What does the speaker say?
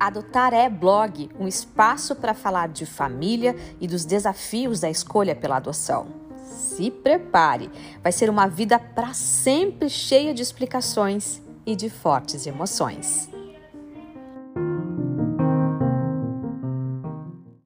Adotar é blog, um espaço para falar de família e dos desafios da escolha pela adoção. Se prepare, vai ser uma vida para sempre cheia de explicações e de fortes emoções.